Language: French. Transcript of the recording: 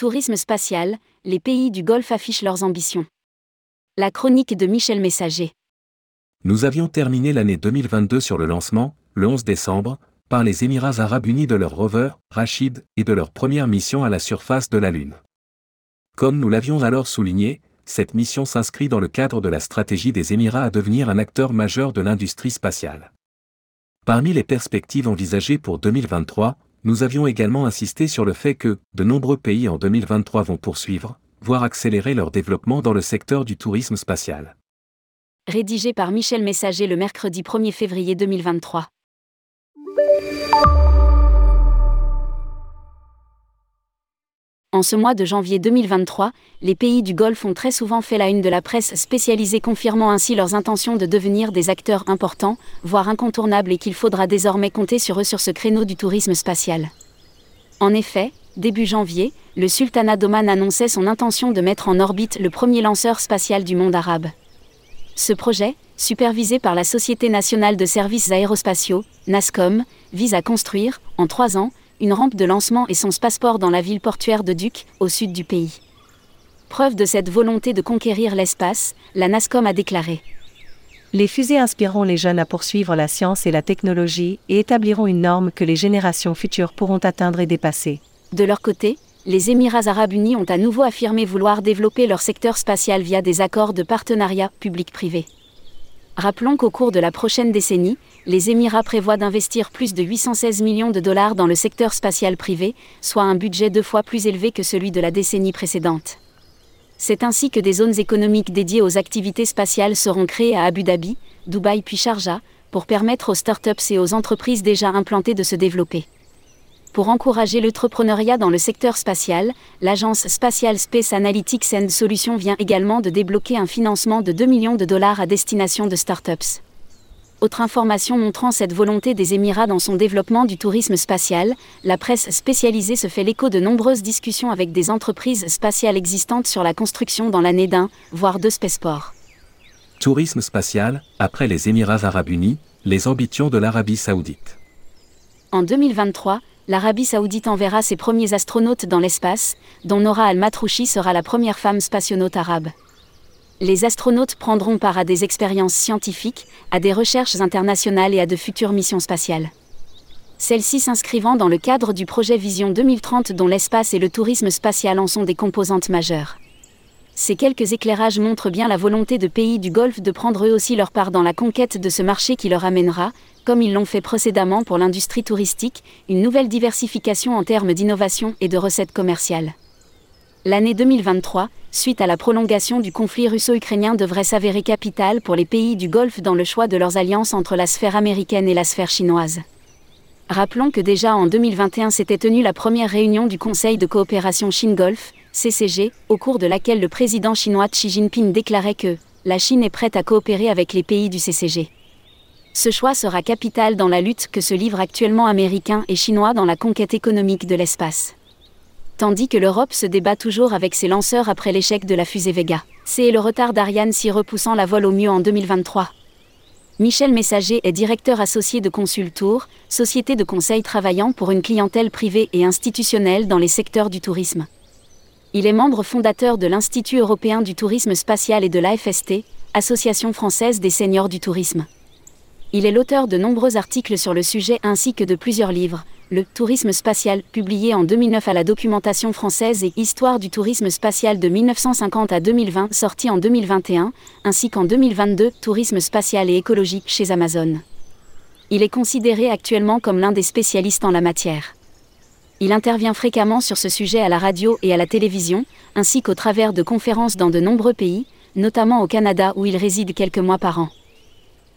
Tourisme spatial, les pays du Golfe affichent leurs ambitions. La chronique de Michel Messager. Nous avions terminé l'année 2022 sur le lancement, le 11 décembre, par les Émirats arabes unis de leur rover, Rachid, et de leur première mission à la surface de la Lune. Comme nous l'avions alors souligné, cette mission s'inscrit dans le cadre de la stratégie des Émirats à devenir un acteur majeur de l'industrie spatiale. Parmi les perspectives envisagées pour 2023, nous avions également insisté sur le fait que de nombreux pays en 2023 vont poursuivre, voire accélérer leur développement dans le secteur du tourisme spatial. Rédigé par Michel Messager le mercredi 1er février 2023. En ce mois de janvier 2023, les pays du Golfe ont très souvent fait la une de la presse spécialisée confirmant ainsi leurs intentions de devenir des acteurs importants, voire incontournables et qu'il faudra désormais compter sur eux sur ce créneau du tourisme spatial. En effet, début janvier, le sultanat d'Oman annonçait son intention de mettre en orbite le premier lanceur spatial du monde arabe. Ce projet, supervisé par la Société nationale de services aérospatiaux, NASCOM, vise à construire, en trois ans, une rampe de lancement et son spassport dans la ville portuaire de Duc, au sud du pays. Preuve de cette volonté de conquérir l'espace, la NASCOM a déclaré. Les fusées inspireront les jeunes à poursuivre la science et la technologie et établiront une norme que les générations futures pourront atteindre et dépasser. De leur côté, les Émirats arabes unis ont à nouveau affirmé vouloir développer leur secteur spatial via des accords de partenariat public-privé. Rappelons qu'au cours de la prochaine décennie, les Émirats prévoient d'investir plus de 816 millions de dollars dans le secteur spatial privé, soit un budget deux fois plus élevé que celui de la décennie précédente. C'est ainsi que des zones économiques dédiées aux activités spatiales seront créées à Abu Dhabi, Dubaï puis Sharjah, pour permettre aux startups et aux entreprises déjà implantées de se développer. Pour encourager l'entrepreneuriat dans le secteur spatial, l'agence spatiale Space Analytics and Solutions vient également de débloquer un financement de 2 millions de dollars à destination de startups. Autre information montrant cette volonté des Émirats dans son développement du tourisme spatial, la presse spécialisée se fait l'écho de nombreuses discussions avec des entreprises spatiales existantes sur la construction dans l'année d'un, voire deux spaceports. Tourisme spatial, après les Émirats arabes unis, les ambitions de l'Arabie saoudite. En 2023, l'Arabie saoudite enverra ses premiers astronautes dans l'espace, dont Nora Al-Matrouchi sera la première femme spationaute arabe. Les astronautes prendront part à des expériences scientifiques, à des recherches internationales et à de futures missions spatiales. Celles-ci s'inscrivant dans le cadre du projet Vision 2030 dont l'espace et le tourisme spatial en sont des composantes majeures. Ces quelques éclairages montrent bien la volonté de pays du Golfe de prendre eux aussi leur part dans la conquête de ce marché qui leur amènera, comme ils l'ont fait précédemment pour l'industrie touristique, une nouvelle diversification en termes d'innovation et de recettes commerciales. L'année 2023, suite à la prolongation du conflit russo-ukrainien, devrait s'avérer capitale pour les pays du Golfe dans le choix de leurs alliances entre la sphère américaine et la sphère chinoise. Rappelons que déjà en 2021 s'était tenue la première réunion du Conseil de coopération Chine-Golfe, CCG, au cours de laquelle le président chinois Xi Jinping déclarait que la Chine est prête à coopérer avec les pays du CCG. Ce choix sera capital dans la lutte que se livrent actuellement Américains et Chinois dans la conquête économique de l'espace. Tandis que l'Europe se débat toujours avec ses lanceurs après l'échec de la fusée Vega. C'est le retard d'Ariane s'y repoussant la vol au mieux en 2023. Michel Messager est directeur associé de Consultour, société de conseil travaillant pour une clientèle privée et institutionnelle dans les secteurs du tourisme. Il est membre fondateur de l'Institut européen du tourisme spatial et de l'AFST, Association française des seniors du tourisme. Il est l'auteur de nombreux articles sur le sujet ainsi que de plusieurs livres, Le tourisme spatial, publié en 2009 à la documentation française et Histoire du tourisme spatial de 1950 à 2020, sorti en 2021, ainsi qu'en 2022, Tourisme spatial et écologique chez Amazon. Il est considéré actuellement comme l'un des spécialistes en la matière. Il intervient fréquemment sur ce sujet à la radio et à la télévision, ainsi qu'au travers de conférences dans de nombreux pays, notamment au Canada où il réside quelques mois par an.